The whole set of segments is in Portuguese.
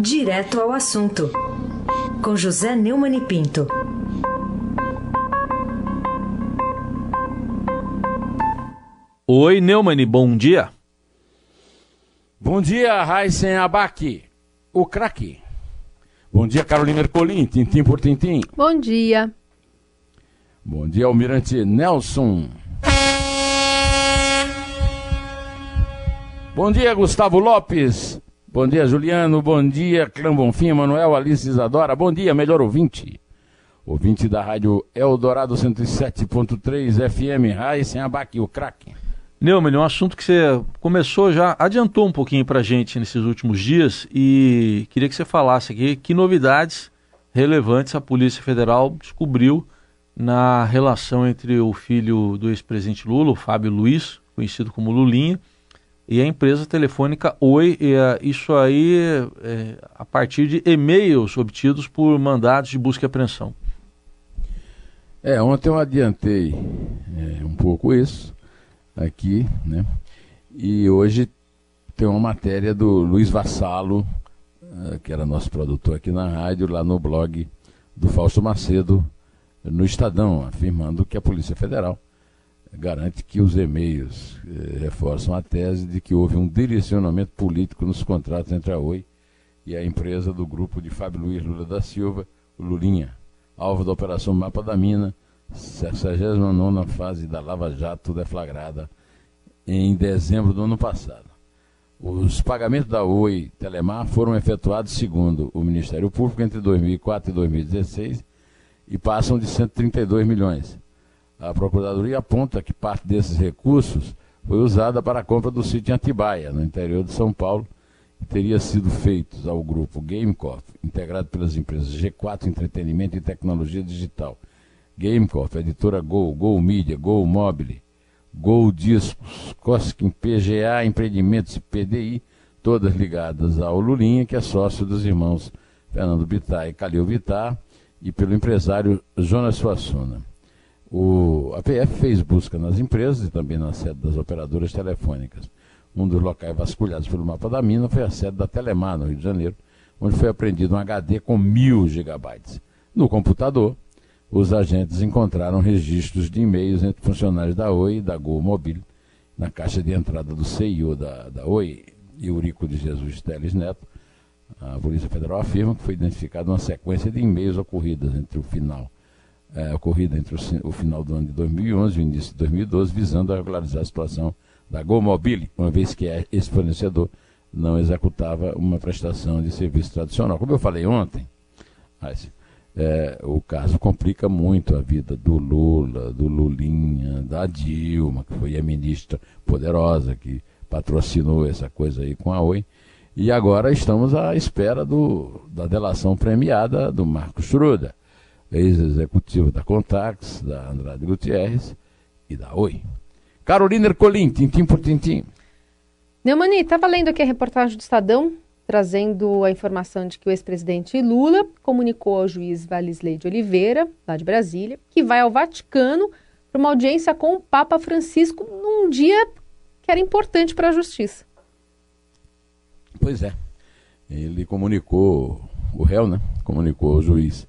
Direto ao assunto, com José Neumann e Pinto. Oi, Neumann, bom dia. Bom dia, Raíssen Abac, o craque. Bom dia, Carolina Ercolim, tintim por tintim. Bom dia. Bom dia, Almirante Nelson. Bom dia, Gustavo Lopes. Bom dia, Juliano. Bom dia, Clã Bonfim, Manuel, Alice Isadora. Bom dia, melhor ouvinte. Ouvinte da rádio Eldorado 107.3 FM, Raíssen Abac, o craque. Neumann, um assunto que você começou já, adiantou um pouquinho para gente nesses últimos dias e queria que você falasse aqui que novidades relevantes a Polícia Federal descobriu na relação entre o filho do ex-presidente Lula, o Fábio Luiz, conhecido como Lulinha, e a empresa telefônica Oi, e, uh, isso aí é, a partir de e-mails obtidos por mandados de busca e apreensão. É, ontem eu adiantei é, um pouco isso aqui, né? E hoje tem uma matéria do Luiz Vassalo, uh, que era nosso produtor aqui na rádio, lá no blog do Fausto Macedo, no Estadão, afirmando que a Polícia Federal garante que os e-mails eh, reforçam a tese de que houve um direcionamento político nos contratos entre a Oi e a empresa do grupo de Fábio Luiz Lula da Silva, Lulinha, alvo da Operação Mapa da Mina, 69 fase da Lava Jato deflagrada em dezembro do ano passado. Os pagamentos da Oi Telemar foram efetuados segundo o Ministério Público entre 2004 e 2016 e passam de 132 milhões a Procuradoria aponta que parte desses recursos foi usada para a compra do sítio em Atibaia, no interior de São Paulo, e teria sido feitos ao grupo Gamecorp, integrado pelas empresas G4 Entretenimento e Tecnologia Digital, Gamecorp, editora Gol, Gol Media, Gol Mobile, Gol Discos, Cosquim PGA Empreendimentos e PDI, todas ligadas ao Lulinha, que é sócio dos irmãos Fernando Bittar e Calil Bittar, e pelo empresário Jonas Suassuna. O, a PF fez busca nas empresas e também na sede das operadoras telefônicas. Um dos locais vasculhados pelo mapa da mina foi a sede da Telemar, no Rio de Janeiro, onde foi apreendido um HD com mil gigabytes. No computador, os agentes encontraram registros de e-mails entre funcionários da Oi e da Gol Mobile. Na caixa de entrada do CEO da, da Oi, Eurico de Jesus Teles Neto, a Polícia Federal afirma que foi identificada uma sequência de e-mails ocorridas entre o final é, ocorrida entre o, o, final do ano de 2011 e o início de 2012, visando a regularizar a situação da GoMobile, uma vez que é, esse fornecedor não executava uma prestação de serviço tradicional. Como eu falei ontem, é, o caso complica muito a vida do Lula, do Lulinha, da Dilma, que foi a ministra poderosa que patrocinou essa coisa aí com a Oi. E agora estamos à espera do, da delação premiada do Marcos Schroeder ex-executivo da Contax, da Andrade Gutierrez e da Oi. Carolina Ercolim, tintim por tintim. Neumani, estava lendo aqui a reportagem do Estadão, trazendo a informação de que o ex-presidente Lula comunicou ao juiz Valisley de Oliveira, lá de Brasília, que vai ao Vaticano para uma audiência com o Papa Francisco num dia que era importante para a justiça. Pois é. Ele comunicou, o réu, né? Comunicou ao juiz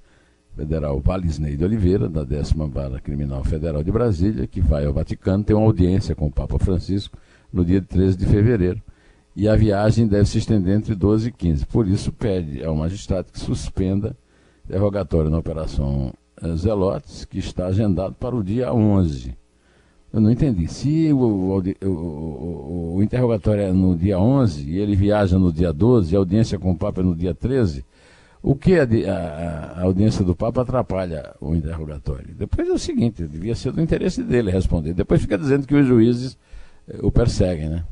Federal Valisney de Oliveira, da 10 Vara Criminal Federal de Brasília, que vai ao Vaticano ter uma audiência com o Papa Francisco no dia 13 de fevereiro. E a viagem deve se estender entre 12 e 15. Por isso, pede ao magistrado que suspenda interrogatório na Operação eh, Zelotes, que está agendado para o dia 11. Eu não entendi. Se o, o, o, o interrogatório é no dia 11 e ele viaja no dia 12 e a audiência com o Papa é no dia 13, o que a, a, a, audiência do Papa atrapalha o interrogatório? Depois é o seguinte, devia ser do interesse dele responder. Depois fica dizendo que os juízes eh, o perseguem, né?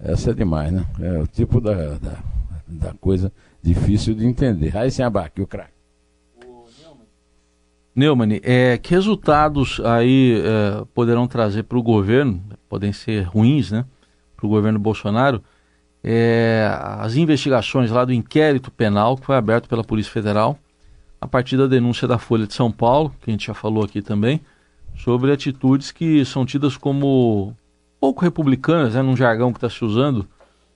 Essa é demais, né? É o tipo da, da, da coisa difícil de entender. Aí sem abaque, o craque. Neumann, é, que resultados aí é, poderão trazer para o governo, podem ser ruins, né? Para o governo Bolsonaro, é, as investigações lá do inquérito penal que foi aberto pela Polícia Federal a partir da denúncia da Folha de São Paulo, que a gente já falou aqui também, sobre atitudes que são tidas como pouco republicanas, né, num jargão que está se usando,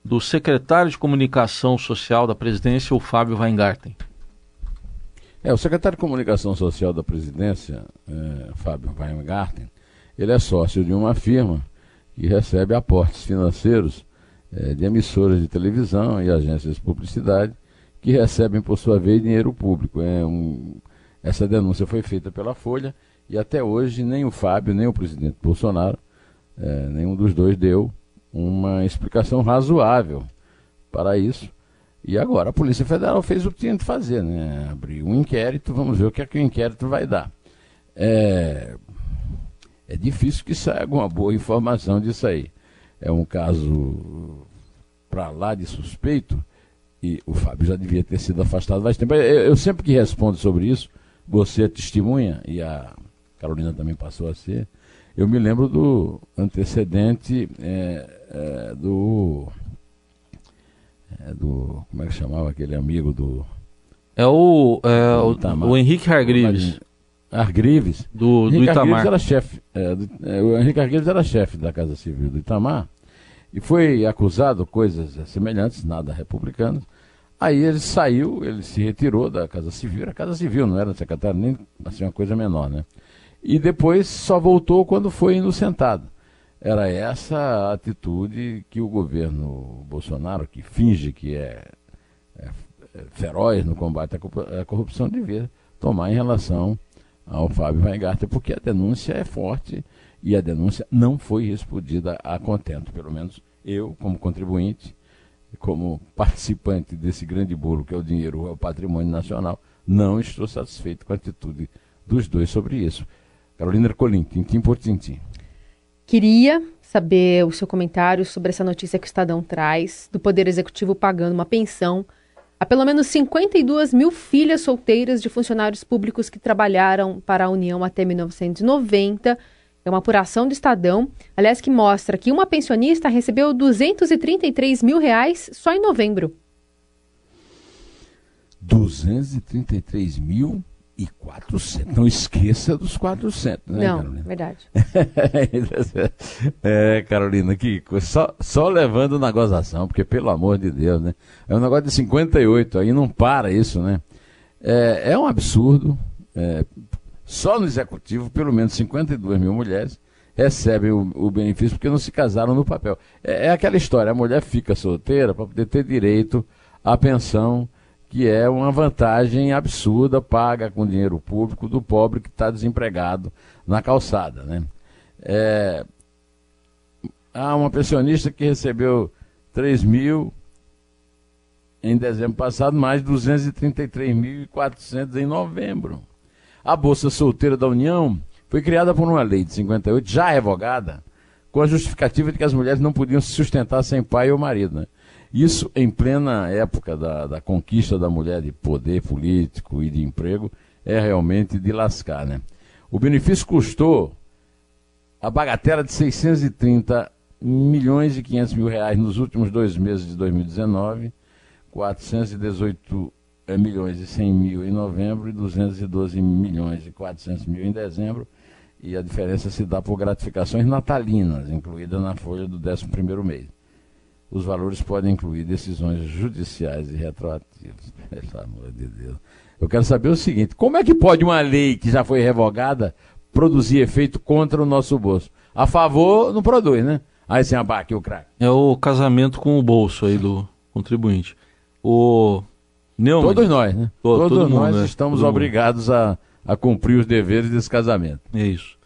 do secretário de Comunicação Social da presidência, o Fábio Weingarten. É, o secretário de Comunicação Social da presidência, é, Fábio Weingarten, ele é sócio de uma firma que recebe aportes financeiros é, de emissoras de televisão e agências de publicidade que recebem, por sua vez, dinheiro público. É um, essa denúncia foi feita pela Folha e até hoje nem o Fábio, nem o presidente Bolsonaro, é, nenhum dos dois deu uma explicação razoável para isso. E agora a Polícia Federal fez o que tinha de fazer, né? Abriu um inquérito, vamos ver o que é que o inquérito vai dar. É, é difícil que saia alguma boa informação disso aí. É um caso para lá de suspeito, e o Fábio já devia ter sido afastado faz tempo. Eu, eu sempre que respondo sobre isso, você é testemunha, e a Carolina também passou a ser, eu me lembro do antecedente é, é, do, é, do. Como é que chamava aquele amigo do. É o, é, o, o, Henrique Hargrives. Argrives. Do, do Itamar. era chefe. É, é, o Henrique Argrives era chefe da Casa Civil do Itamar e foi acusado coisas semelhantes, nada republicanas. Aí ele saiu, ele se retirou da Casa Civil, era Casa Civil, não era secretário, nem assim, uma coisa menor, né? E depois só voltou quando foi inocentado. Era essa a atitude que o governo Bolsonaro, que finge que é, é, é feroz no combate à corrupção, devia tomar em relação ao Fábio Weingarten, porque a denúncia é forte e a denúncia não foi respondida a contento. Pelo menos eu, como contribuinte, como participante desse grande bolo que é o dinheiro, é o patrimônio nacional, não estou satisfeito com a atitude dos dois sobre isso. Carolina Ercolim, tintim por tintim. Queria saber o seu comentário sobre essa notícia que o Estadão traz do Poder Executivo pagando uma pensão Há pelo menos 52 mil filhas solteiras de funcionários públicos que trabalharam para a União até 1990. É uma apuração do Estadão, aliás, que mostra que uma pensionista recebeu 233 mil reais só em novembro. 233 mil? E 400. Não esqueça dos 400, né, Não, Carolina? verdade. é, Carolina, que só, só levando na gozação, porque pelo amor de Deus, né? É um negócio de 58, aí não para isso, né? É, é um absurdo. É, só no executivo, pelo menos 52 mil mulheres recebem o, o benefício porque não se casaram no papel. É, é aquela história, a mulher fica solteira para poder ter direito à pensão que é uma vantagem absurda paga com dinheiro público do pobre que está desempregado na calçada. Né? É, há uma pensionista que recebeu 3 mil em dezembro passado, mais 233.400 em novembro. A Bolsa Solteira da União foi criada por uma lei de 58, já revogada, com a justificativa de que as mulheres não podiam se sustentar sem pai ou marido. Né? Isso em plena época da, da conquista da mulher de poder político e de emprego é realmente de lascar, né? O benefício custou a bagatela de 630 milhões e 500 mil reais nos últimos dois meses de 2019, 418 eh, milhões e 100 mil em novembro e 212 milhões e 400 mil em dezembro. E a diferença se dá por gratificações natalinas, incluídas na folha do 11 primeiro mês. Os valores podem incluir decisões judiciais e retroativas. Pelo amor de Deus. Eu quero saber o seguinte: como é que pode uma lei que já foi revogada produzir efeito contra o nosso bolso? A favor, não produz, né? Aí sem abaque o craque. É o casamento com o bolso aí do contribuinte. O Neumann, Todos nós, né? Todo, Todos nós mundo, né? estamos obrigados a, a cumprir os deveres desse casamento. É isso.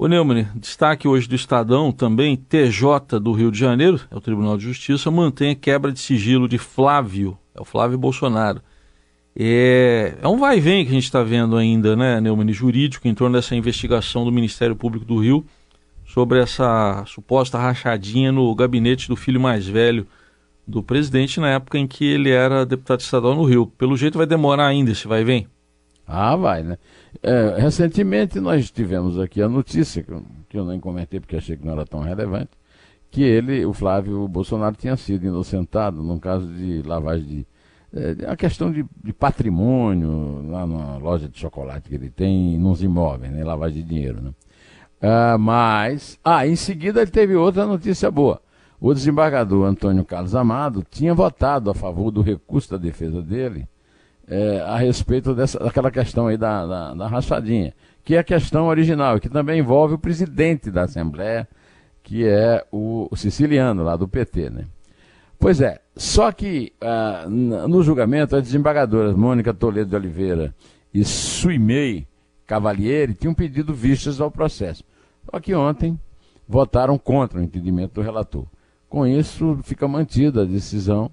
O Neumann, destaque hoje do Estadão também, TJ do Rio de Janeiro, é o Tribunal de Justiça, mantém a quebra de sigilo de Flávio, é o Flávio Bolsonaro. É, é um vai e vem que a gente está vendo ainda, né, Neumann, jurídico, em torno dessa investigação do Ministério Público do Rio sobre essa suposta rachadinha no gabinete do filho mais velho do presidente na época em que ele era deputado estadual no Rio. Pelo jeito vai demorar ainda esse vai e vem. Ah, vai, né? É, recentemente nós tivemos aqui a notícia, que eu, que eu nem comentei porque achei que não era tão relevante, que ele, o Flávio Bolsonaro, tinha sido inocentado num caso de lavagem de. É, a questão de, de, patrimônio, lá na loja de chocolate que ele tem, nos imóveis, né? Lavagem de dinheiro, né? Ah, mas. Ah, em seguida ele teve outra notícia boa. o desembargador Antônio Carlos Amado tinha votado a favor do recurso da defesa dele é, a respeito dessa, daquela questão aí da, da, da rachadinha, que é a questão original, que também envolve o presidente da Assembleia, que é o, o siciliano lá do PT, né? Pois é, só que ah, no julgamento as desembargadoras Mônica Toledo de Oliveira e Suimei Cavalieri tinham pedido vistas ao processo. Só que ontem votaram contra o entendimento do relator. Com isso, fica mantida a decisão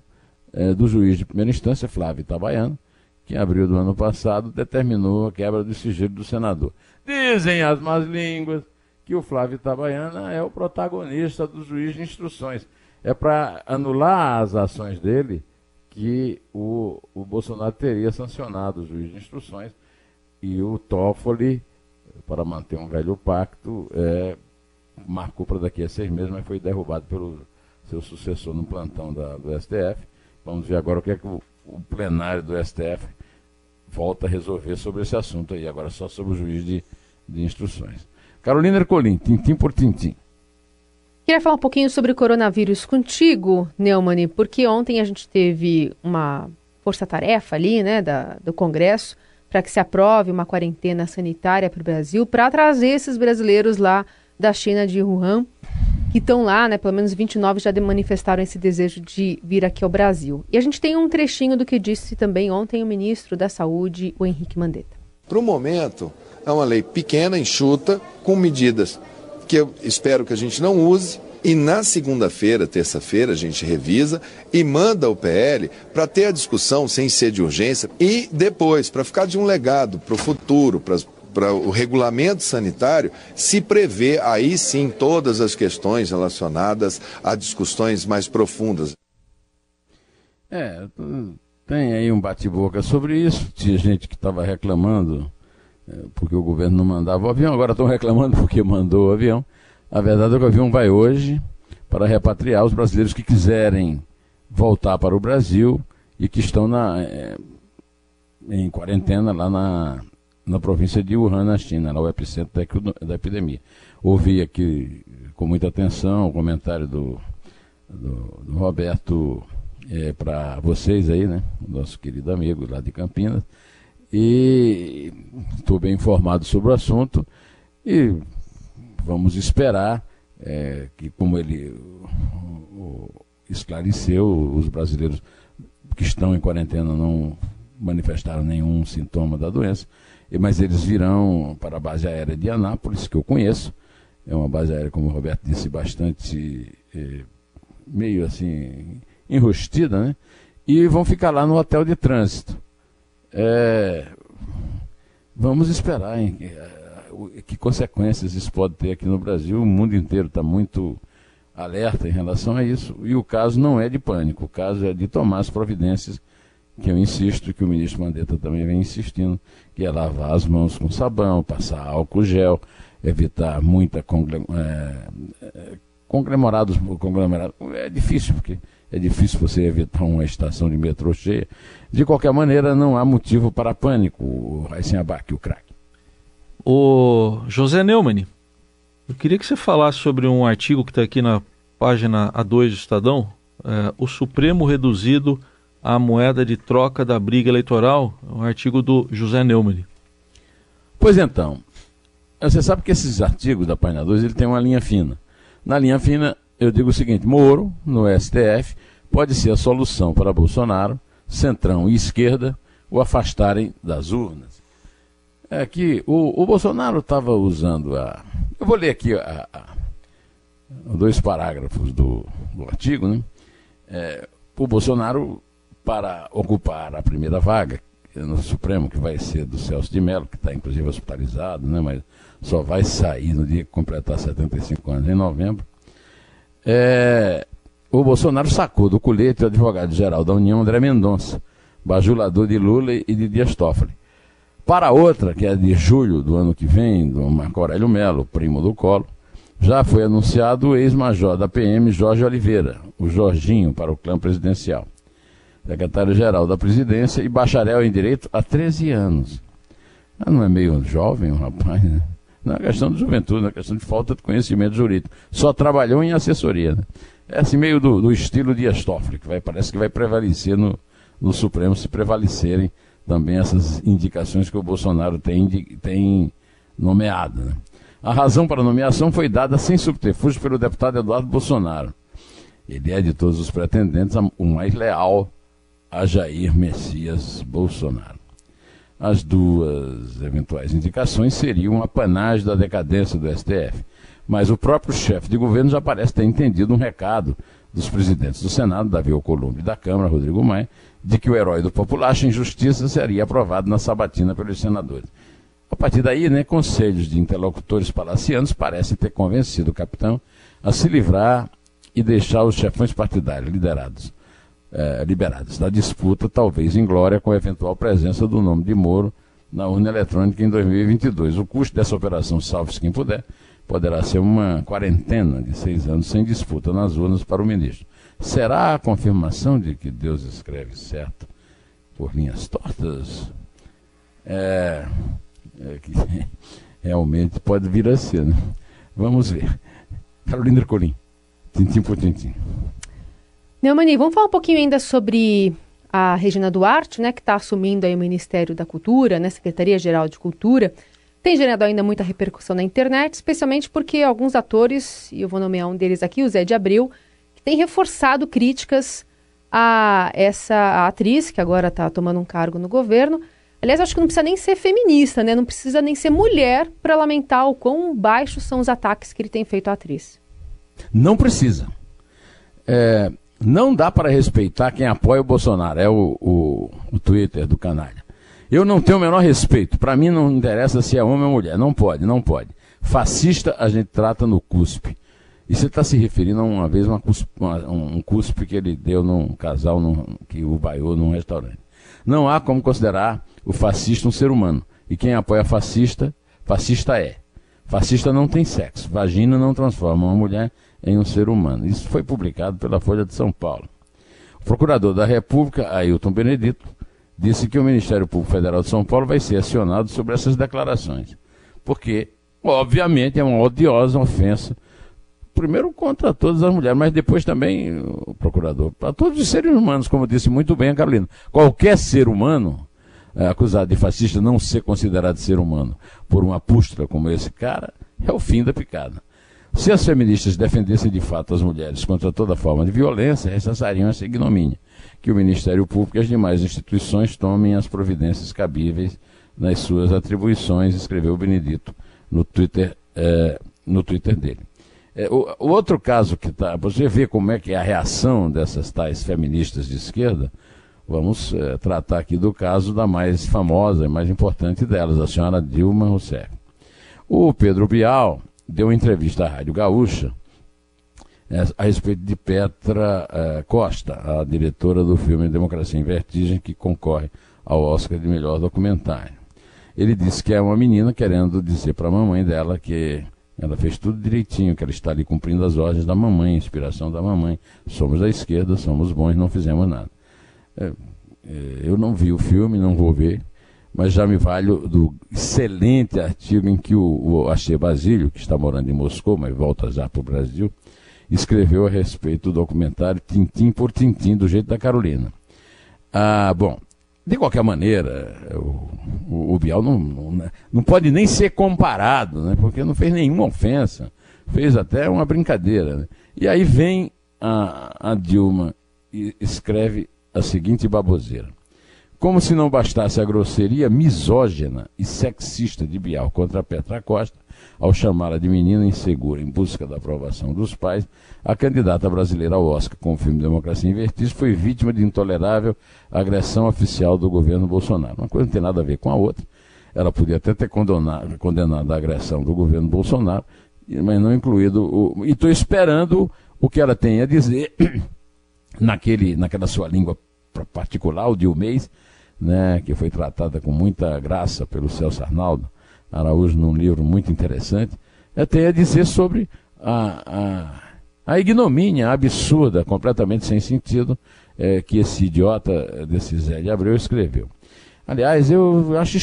eh, do juiz de primeira instância, Flávio Itabaiano, que em abril do ano passado determinou a quebra do sigilo do senador. Dizem as más línguas que o Flávio Itabaiana é o protagonista do juiz de instruções. É para anular as ações dele que o, o Bolsonaro teria sancionado o juiz de instruções e o Toffoli, para manter um velho pacto, é, marcou para daqui a seis meses, mas foi derrubado pelo seu sucessor no plantão da, do STF. Vamos ver agora o que é que o, o plenário do STF volta a resolver sobre esse assunto aí, agora só sobre o juiz de, de instruções. Carolina Ercolim, tintim por tintim. Queria falar um pouquinho sobre o coronavírus contigo, Neumani, porque ontem a gente teve uma força-tarefa ali, né, da, do Congresso, para que se aprove uma quarentena sanitária para o Brasil, para trazer esses brasileiros lá da China de Wuhan que estão lá, né? Pelo menos 29 já manifestaram esse desejo de vir aqui ao Brasil. E a gente tem um trechinho do que disse também ontem o ministro da Saúde, o Henrique Mandetta. Para o momento, é uma lei pequena, enxuta, com medidas que eu espero que a gente não use. E na segunda-feira, terça-feira, a gente revisa e manda o PL para ter a discussão sem ser de urgência e depois, para ficar de um legado para o futuro, para para o regulamento sanitário, se prevê aí sim todas as questões relacionadas a discussões mais profundas. É, tem aí um bate-boca sobre isso. Tinha gente que estava reclamando é, porque o governo não mandava o avião, agora estão reclamando porque mandou o avião. A verdade é que o avião vai hoje para repatriar os brasileiros que quiserem voltar para o Brasil e que estão na, é, em quarentena lá na, na província de Wuhan, na China, lá o epicentro da, da epidemia. Ouvi aqui com muita atenção o comentário do, do, do Roberto é, para vocês aí, né? Nosso querido amigo lá de Campinas. E estou bem informado sobre o assunto e vamos esperar é, que, como ele o, o, esclareceu, os brasileiros que estão em quarentena não manifestaram nenhum sintoma da doença mas eles virão para a base aérea de Anápolis, que eu conheço. É uma base aérea, como o Roberto disse, bastante é, meio assim enrustida, né? E vão ficar lá no hotel de trânsito. É, vamos esperar hein, que, que consequências isso pode ter aqui no Brasil. O mundo inteiro está muito alerta em relação a isso. E o caso não é de pânico, o caso é de tomar as providências que eu insisto, que o ministro Mandetta também vem insistindo, que é lavar as mãos com sabão, passar álcool gel, evitar muita é, é, conglomerados, conglomerado. É difícil, porque é difícil você evitar uma estação de metrô cheia. De qualquer maneira, não há motivo para pânico, o Raíssen Abac, o craque. O José Neumann, eu queria que você falasse sobre um artigo que está aqui na página A2 do Estadão, é, o Supremo reduzido a moeda de troca da briga eleitoral, um artigo do José Neumann. Pois então, você sabe que esses artigos da página 2 ele tem uma linha fina. Na linha fina, eu digo o seguinte: Moro, no STF, pode ser a solução para Bolsonaro, Centrão e esquerda o afastarem das urnas. É que o, o Bolsonaro estava usando a. Eu vou ler aqui a, a, dois parágrafos do, do artigo, né? É, o Bolsonaro para ocupar a primeira vaga no Supremo, que vai ser do Celso de Mello, que está inclusive hospitalizado, né, mas só vai sair no dia que completar 75 anos, em novembro. É, o Bolsonaro sacou do colete o advogado-geral da União, André Mendonça, bajulador de Lula e de Dias Toffoli. Para outra, que é de julho do ano que vem, do Marco Aurélio Melo, primo do Colo, já foi anunciado o ex-major da PM, Jorge Oliveira, o Jorginho, para o clã presidencial secretário-geral da presidência e bacharel em direito há 13 anos. Ah, não é meio jovem o rapaz, né? Não é questão de juventude, não é questão de falta de conhecimento jurídico. Só trabalhou em assessoria. Né? É assim, meio do, do estilo de Toffoli, que vai, parece que vai prevalecer no, no Supremo se prevalecerem também essas indicações que o Bolsonaro tem, tem nomeado. Né? A razão para a nomeação foi dada sem subterfúgio pelo deputado Eduardo Bolsonaro. Ele é de todos os pretendentes o mais leal a Jair Messias Bolsonaro. As duas eventuais indicações seriam uma panagem da decadência do STF. Mas o próprio chefe de governo já parece ter entendido um recado dos presidentes do Senado, Davi Alcolumbre, e da Câmara, Rodrigo Maia, de que o herói do populacho em justiça seria aprovado na sabatina pelos senadores. A partir daí, né, conselhos de interlocutores palacianos parecem ter convencido o capitão a se livrar e deixar os chefões partidários liderados, eh, liberados da disputa, talvez em glória, com a eventual presença do nome de Moro na urna eletrônica em 2022. O custo dessa operação, salve-se quem puder, poderá ser uma quarentena de seis anos sem disputa nas urnas para o ministro. Será a confirmação de que Deus escreve certo por linhas tortas? É, é que realmente pode vir a ser, né? Vamos ver. Carolina Ercolim, tintim por tintim. Neumani, vamos falar um pouquinho ainda sobre a Regina Duarte, né, que está assumindo aí o Ministério da Cultura, né, Secretaria-Geral de Cultura. Tem gerado ainda muita repercussão na internet, especialmente porque alguns atores, e eu vou nomear um deles aqui, o Zé de Abril, que tem reforçado críticas a essa atriz, que agora está tomando um cargo no governo. Aliás, acho que não precisa nem ser feminista, né? Não precisa nem ser mulher para lamentar o quão baixos são os ataques que ele tem feito à atriz. Não precisa. É, não dá para respeitar quem apoia o Bolsonaro. É o, o, o Twitter do canalha. Eu não tenho o menor respeito. Para mim não interessa se é homem ou mulher. Não pode, não pode. Fascista a gente trata no cuspe. E você está se referindo a uma vez uma cuspe, uma, um cuspe que ele deu num casal num, que o vaiou num restaurante. Não há como considerar o fascista um ser humano. E quem apoia fascista, fascista é. Fascista não tem sexo. Vagina não transforma uma mulher em um ser humano. Isso foi publicado pela Folha de São Paulo. O procurador da República, Ailton Benedito, disse que o Ministério Público Federal de São Paulo vai ser acionado sobre essas declarações. Porque, obviamente, é uma odiosa ofensa, primeiro contra todas as mulheres, mas depois também, o procurador, para todos os seres humanos, como disse muito bem a Carolina. Qualquer ser humano é, acusado de fascista não ser considerado ser humano por uma pústula como esse cara, é o fim da picada. Se as feministas defendessem de fato as mulheres contra toda forma de violência, rechazariam essa ignomínia que o Ministério Público e as demais instituições tomem as providências cabíveis nas suas atribuições, escreveu Benedito no Twitter, é, no Twitter dele. É, o, o, outro caso que está, você vê como é que é a reação dessas tais feministas de esquerda, vamos é, tratar aqui do caso da mais famosa e mais importante delas, a senhora Dilma Rousseff. O Pedro Bial deu uma entrevista à Rádio Gaúcha, é, a respeito de Petra é, Costa, a diretora do filme Democracia em Vertigem, que concorre ao Oscar de melhor documentário. Ele disse que é uma menina querendo dizer para a mamãe dela que ela fez tudo direitinho, que ela está ali cumprindo as ordens da mamãe, inspiração da mamãe. Somos da esquerda, somos bons, não fizemos nada. É, eu não vi o filme, não vou ver, mas já me valho do excelente artigo em que o, o Basílio, que está morando em Moscou, mas volta já para o Brasil, escreveu a respeito do documentário Tintim por Tintim, do jeito da Carolina. Ah, bom, de qualquer maneira, o, o, o Bial não, não, não, pode nem ser comparado, né, porque não fez nenhuma ofensa, fez até uma brincadeira. Né? E aí vem a, a Dilma e escreve a seguinte baboseira. Como se não bastasse a grosseria misógina e sexista de Bial contra Petra Costa, ao chamá-la de menina insegura em busca da aprovação dos pais, a candidata brasileira ao Oscar com o filme Democracia em foi vítima de intolerável agressão oficial do governo Bolsonaro. Uma coisa não tem nada a ver com a outra. Ela podia até ter condenado, condenado a agressão do governo Bolsonaro, mas não incluído o. E estou esperando o que ela tem a dizer naquele, naquela sua língua particular, o de um mês, né, que foi tratada com muita graça pelo Celso Arnaldo Araújo num livro muito interessante, é, tem a dizer sobre a, a, a ignomínia absurda, completamente sem sentido, é, que esse idiota desse Zé de Abreu escreveu. Aliás, eu acho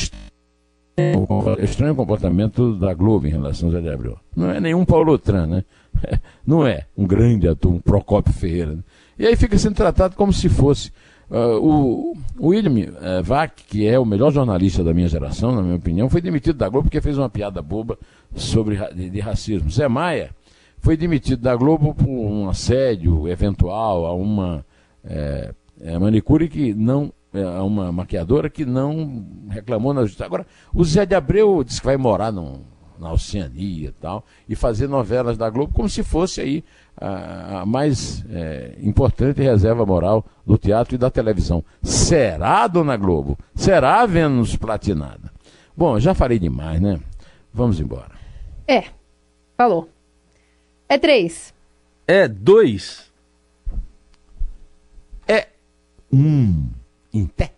o estranho comportamento da Globo em relação ao Zé de Abreu. Não é nenhum Paulo Tran, né? Não é um grande ator, um Procopio Ferreira. Né? E aí fica sendo tratado como se fosse. Uh, o, William uh, Vac, que é o melhor jornalista da minha geração, na minha opinião, foi demitido da Globo porque fez uma piada boba sobre de, de racismo. Zé Maia foi demitido da Globo por um assédio eventual a uma é, manicure que não é, uma maquiadora que não reclamou na justiça. Agora, o Zé de Abreu disse que vai morar no, na Oceania e tal, e fazer novelas da Globo como se fosse aí a, a mais é, importante reserva moral do teatro e da televisão. Será, dona Globo? Será Vênus Platinada? Bom, já falei demais, né? Vamos embora. É, falou. É três. É dois. É um. Em pé.